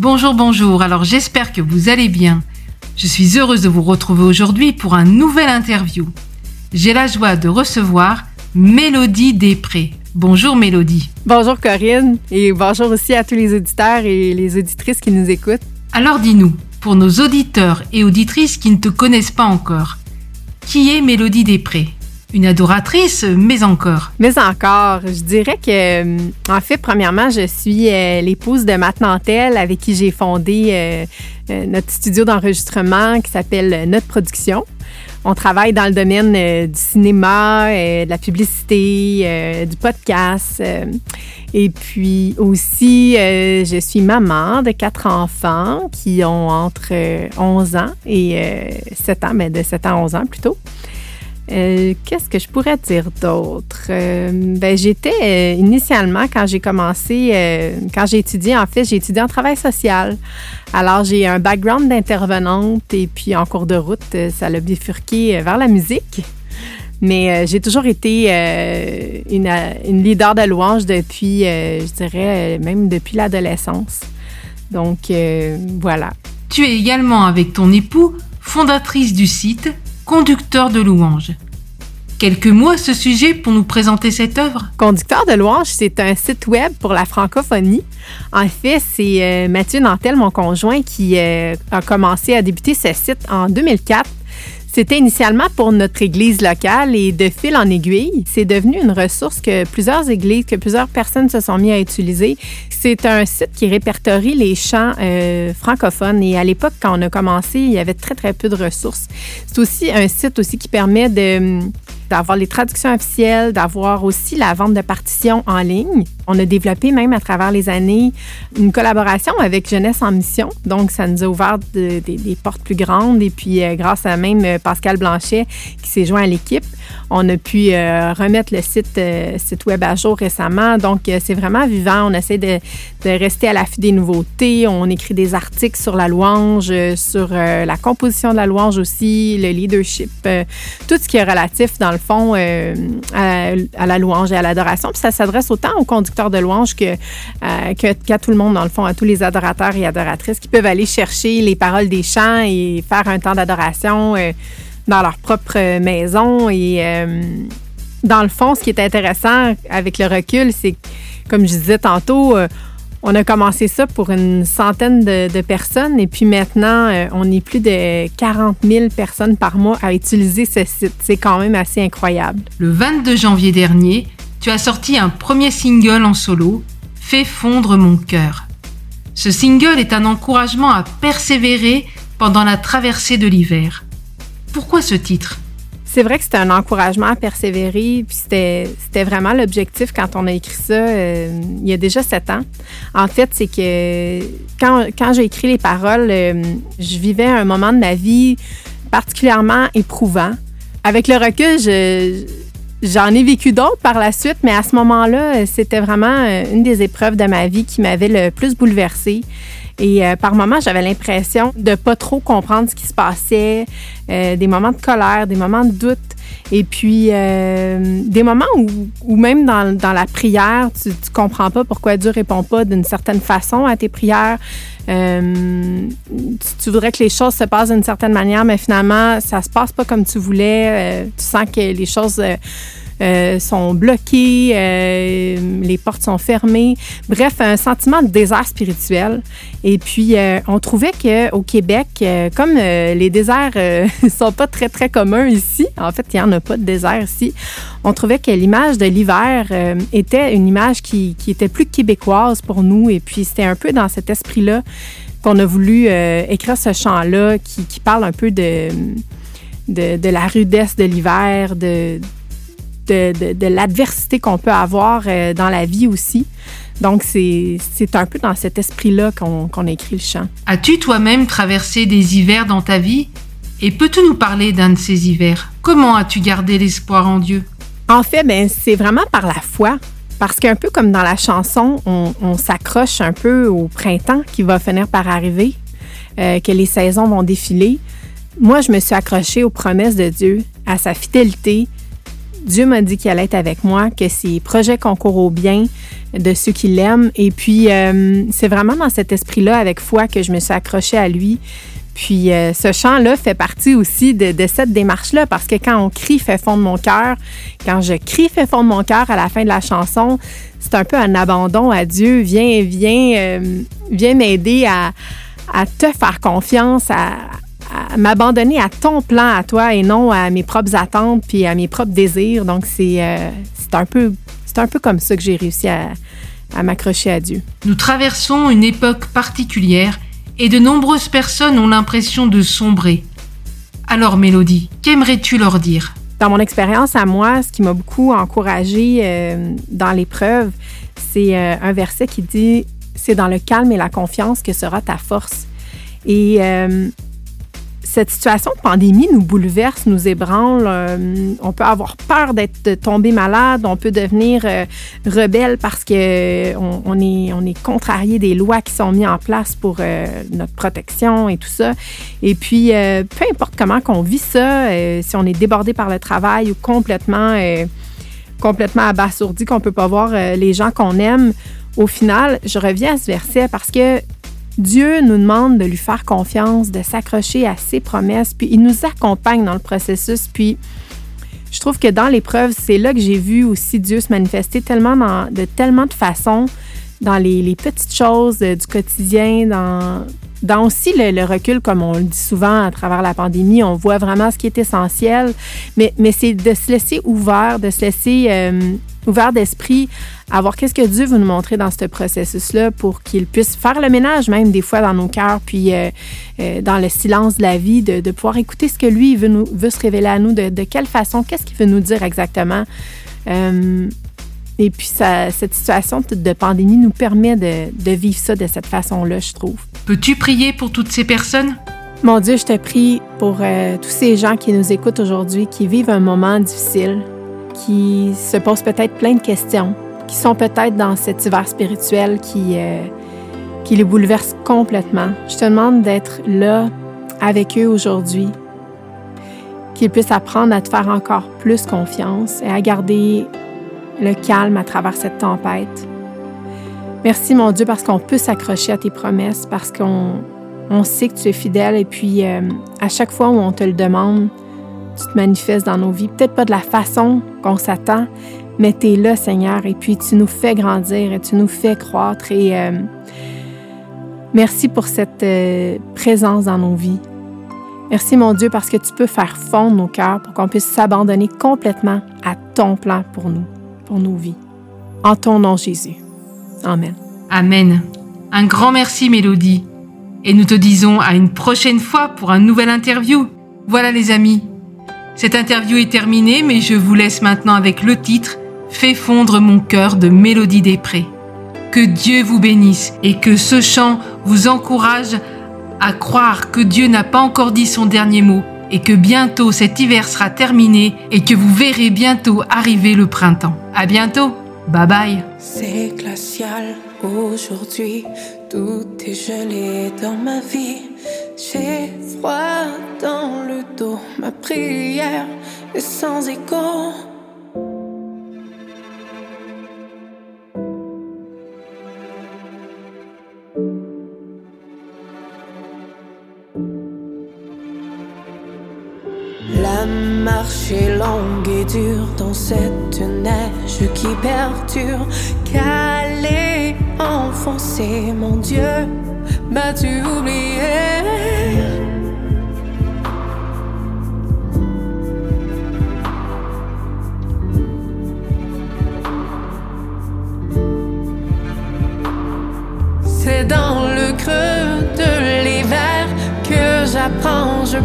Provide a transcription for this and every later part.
Bonjour, bonjour. Alors j'espère que vous allez bien. Je suis heureuse de vous retrouver aujourd'hui pour un nouvel interview. J'ai la joie de recevoir Mélodie Després. Bonjour Mélodie. Bonjour Corinne et bonjour aussi à tous les auditeurs et les auditrices qui nous écoutent. Alors dis-nous, pour nos auditeurs et auditrices qui ne te connaissent pas encore, qui est Mélodie Després? Une adoratrice, mais encore. Mais encore, je dirais que, euh, en fait, premièrement, je suis euh, l'épouse de Matt Nantel avec qui j'ai fondé euh, notre studio d'enregistrement qui s'appelle Notre Production. On travaille dans le domaine du cinéma, de la publicité, du podcast. et puis aussi, je suis maman de quatre enfants qui ont entre 11 ans et 7 ans, mais de 7 ans à 11 ans plutôt. Euh, qu'est-ce que je pourrais dire d'autre? Euh, ben, j'étais euh, initialement, quand j'ai commencé, quand j'ai étudié, en fait, j'ai étudié en travail social. Alors, j'ai un background d'intervenante et puis en cours de route, ça l'a bifurqué vers la musique. Mais j'ai toujours été une, leader de louange depuis, je dirais, même depuis l'adolescence. Donc, voilà. Tu es également avec ton époux fondatrice du site conducteur de louanges. Quelques mots à ce sujet pour nous présenter cette œuvre? Conducteur de louanges, c'est un site web pour la francophonie. En fait, c'est euh, Mathieu Nantel, mon conjoint, qui euh, a commencé à débuter ce site en 2004 c'était initialement pour notre église locale et de fil en aiguille, c'est devenu une ressource que plusieurs églises, que plusieurs personnes se sont mis à utiliser. C'est un site qui répertorie les chants euh, francophones et à l'époque, quand on a commencé, il y avait très, très peu de ressources. C'est aussi un site aussi qui permet de d'avoir les traductions officielles, d'avoir aussi la vente de partitions en ligne. On a développé même à travers les années une collaboration avec Jeunesse en Mission. Donc, ça nous a ouvert des portes plus grandes. Et puis, euh, grâce à même euh, Pascal Blanchet qui s'est joint à l'équipe, on a pu euh, remettre le site, web à jour récemment. Donc, c'est vraiment vivant. On essaie de, rester à l'affût des nouveautés. On écrit des articles sur la louange, sur la composition de la louange aussi, le leadership, tout ce qui est relatif dans le fond euh, à, la louange et à l'adoration. Puis ça s'adresse autant aux conducteurs de louange que, euh, qu'à tout le monde, dans le fond, à tous les adorateurs et adoratrices qui peuvent aller chercher les paroles des chants et faire un temps d'adoration euh, dans leur propre maison. Et dans le fond, ce qui est intéressant avec le recul, c'est, comme je disais tantôt, on a commencé ça pour une centaine de, personnes et puis maintenant, euh, on est plus de 40 000 personnes par mois à utiliser ce site. C'est quand même assez incroyable. Le 22 janvier dernier, tu as sorti un premier single en solo, Fais fondre mon cœur. Ce single est un encouragement à persévérer pendant la traversée de l'hiver. Pourquoi ce titre? C'est vrai que c'était un encouragement à persévérer, puis c'était vraiment l'objectif quand on a écrit ça euh, il y a déjà sept ans. En fait, c'est que quand, quand j'ai écrit les paroles, euh, je vivais un moment de ma vie particulièrement éprouvant. Avec le recul, J'en ai vécu d'autres par la suite, mais à ce moment-là, c'était vraiment euh, une des épreuves de ma vie qui m'avait le plus bouleversée. Et euh, par moments, j'avais l'impression de pas trop comprendre ce qui se passait, euh, des moments de colère, des moments de doute. Et puis, euh, des moments où, même dans, la prière, tu, tu comprends pas pourquoi Dieu répond pas d'une certaine façon à tes prières. tu, tu, voudrais que les choses se passent d'une certaine manière, mais finalement, ça se passe pas comme tu voulais. tu sens que les choses euh, sont bloqués, euh, les portes sont fermées. Bref, un sentiment de désert spirituel. Et puis, euh, on trouvait qu'au Québec, comme les déserts ne sont pas très, très communs ici, en fait, il n'y en a pas de désert ici, on trouvait que l'image de l'hiver était une image qui, était plus québécoise pour nous. Et puis, c'était un peu dans cet esprit-là qu'on a voulu écrire ce chant-là qui, qui, parle un peu de, de, de la rudesse de l'hiver, de, de, l'adversité qu'on peut avoir euh, dans la vie aussi. Donc, c'est un peu dans cet esprit-là qu'on a écrit le chant. As-tu toi-même traversé des hivers dans ta vie? Et peux-tu nous parler d'un de ces hivers? Comment as-tu gardé l'espoir en Dieu? En fait, ben, c'est vraiment par la foi. Parce qu'un peu comme dans la chanson, on, s'accroche un peu au printemps qui va finir par arriver, euh, que les saisons vont défiler. Moi, je me suis accrochée aux promesses de Dieu, à sa fidélité, Dieu m'a dit qu'il allait être avec moi, que ses projets concourent au bien de ceux qui l'aiment. Et puis, euh, c'est vraiment dans cet esprit-là, avec foi, que je me suis accrochée à lui. Puis, euh, ce chant-là fait partie aussi de, cette démarche-là, parce que quand on crie fait fondre mon cœur, quand je crie fait fondre mon cœur à la fin de la chanson, c'est un peu un abandon à Dieu. Viens, viens, euh, viens m'aider à, à te faire confiance, à, m'abandonner à ton plan à toi et non à mes propres attentes puis à mes propres désirs. Donc, c'est euh, un, peu, un peu comme ça que j'ai réussi à, à m'accrocher à Dieu. Nous traversons une époque particulière et de nombreuses personnes ont l'impression de sombrer. Alors, Mélodie, qu'aimerais-tu leur dire? Dans mon expérience à moi, ce qui m'a beaucoup encouragée euh, dans l'épreuve, c'est euh, un verset qui dit C'est dans le calme et la confiance que sera ta force. Et cette situation de pandémie nous bouleverse, nous ébranle. Euh, on peut avoir peur d'être tombé malade, on peut devenir euh, rebelle parce que euh, on, est, on est contrarié des lois qui sont mises en place pour notre protection et tout ça. Et puis, peu importe comment qu'on vit ça, si on est débordé par le travail ou complètement, complètement abasourdi, qu'on peut pas voir les gens qu'on aime, au final, je reviens à ce verset parce que Dieu nous demande de lui faire confiance, de s'accrocher à ses promesses, puis il nous accompagne dans le processus. Puis je trouve que dans l'épreuve, c'est là que j'ai vu aussi Dieu se manifester tellement de tellement de façons, dans les, petites choses du quotidien, dans, dans aussi le, recul, comme on le dit souvent à travers la pandémie, on voit vraiment ce qui est essentiel, mais, mais c'est de se laisser ouvert, de se laisser euh, ouvert d'esprit à qu'est-ce que Dieu veut nous montrer dans ce processus-là pour qu'il puisse faire le ménage même des fois dans nos cœurs, puis euh, euh, dans le silence de la vie, de, pouvoir écouter ce que lui veut, nous, veut se révéler à nous, de, quelle façon, qu'est-ce qu'il veut nous dire exactement. Euh, et puis, cette situation de pandémie nous permet de, vivre ça de cette façon-là, je trouve. Peux-tu prier pour toutes ces personnes? Mon Dieu, je te prie pour tous ces gens qui nous écoutent aujourd'hui, qui vivent un moment difficile, qui se posent peut-être plein de questions, qui sont peut-être dans cet hiver spirituel qui, euh, qui les bouleverse complètement. Je te demande d'être là avec eux aujourd'hui, qu'ils puissent apprendre à te faire encore plus confiance et à garder le calme à travers cette tempête. Merci mon Dieu parce qu'on peut s'accrocher à tes promesses, parce qu'on on sait que tu es fidèle et puis euh, à chaque fois où on te le demande, tu te manifestes dans nos vies. Peut-être pas de la façon qu'on s'attend, mais tu es là, Seigneur, et puis tu nous fais grandir et tu nous fais croître. Et euh, merci pour cette euh, présence dans nos vies. Merci, mon Dieu, parce que tu peux faire fondre nos cœurs pour qu'on puisse s'abandonner complètement à ton plan pour nous, pour nos vies. En ton nom, Jésus. Amen. Amen. Un grand merci, Mélodie. Et nous te disons à une prochaine fois pour un nouvel interview. Voilà les amis, cette interview est terminée, mais je vous laisse maintenant avec le titre Fais fondre mon cœur de Mélodie des Prés. Que Dieu vous bénisse et que ce chant vous encourage à croire que Dieu n'a pas encore dit son dernier mot et que bientôt cet hiver sera terminé et que vous verrez bientôt arriver le printemps. À bientôt. Bye bye. C'est glacial aujourd'hui, tout est gelé dans ma vie. J'ai froid dans le dos, ma prière est sans écho. La marche est longue et dure dans cette neige qui perdure. Calé, enfoncé, mon Dieu, m'as-tu oublié? C'est dans le creux de l'hiver que j'apprends, je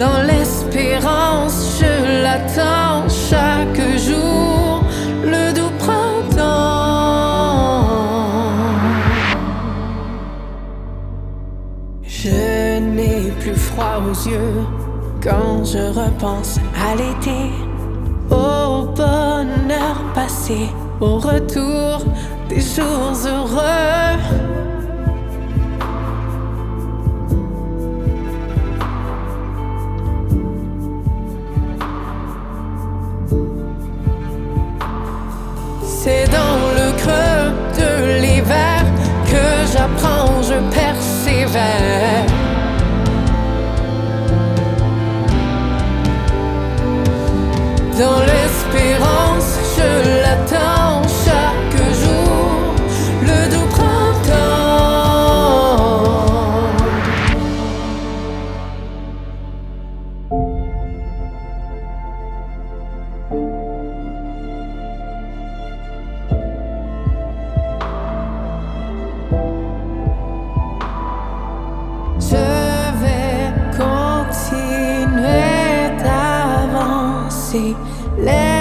Dans l'espérance, je l'attends chaque jour, le doux printemps. Je n'ai plus froid aux yeux quand je repense à l'été au bonheur passé, au retour des jours heureux. C'est dans le creux de l'hiver que j'apprends, je persévère. Dans d'avancer. Les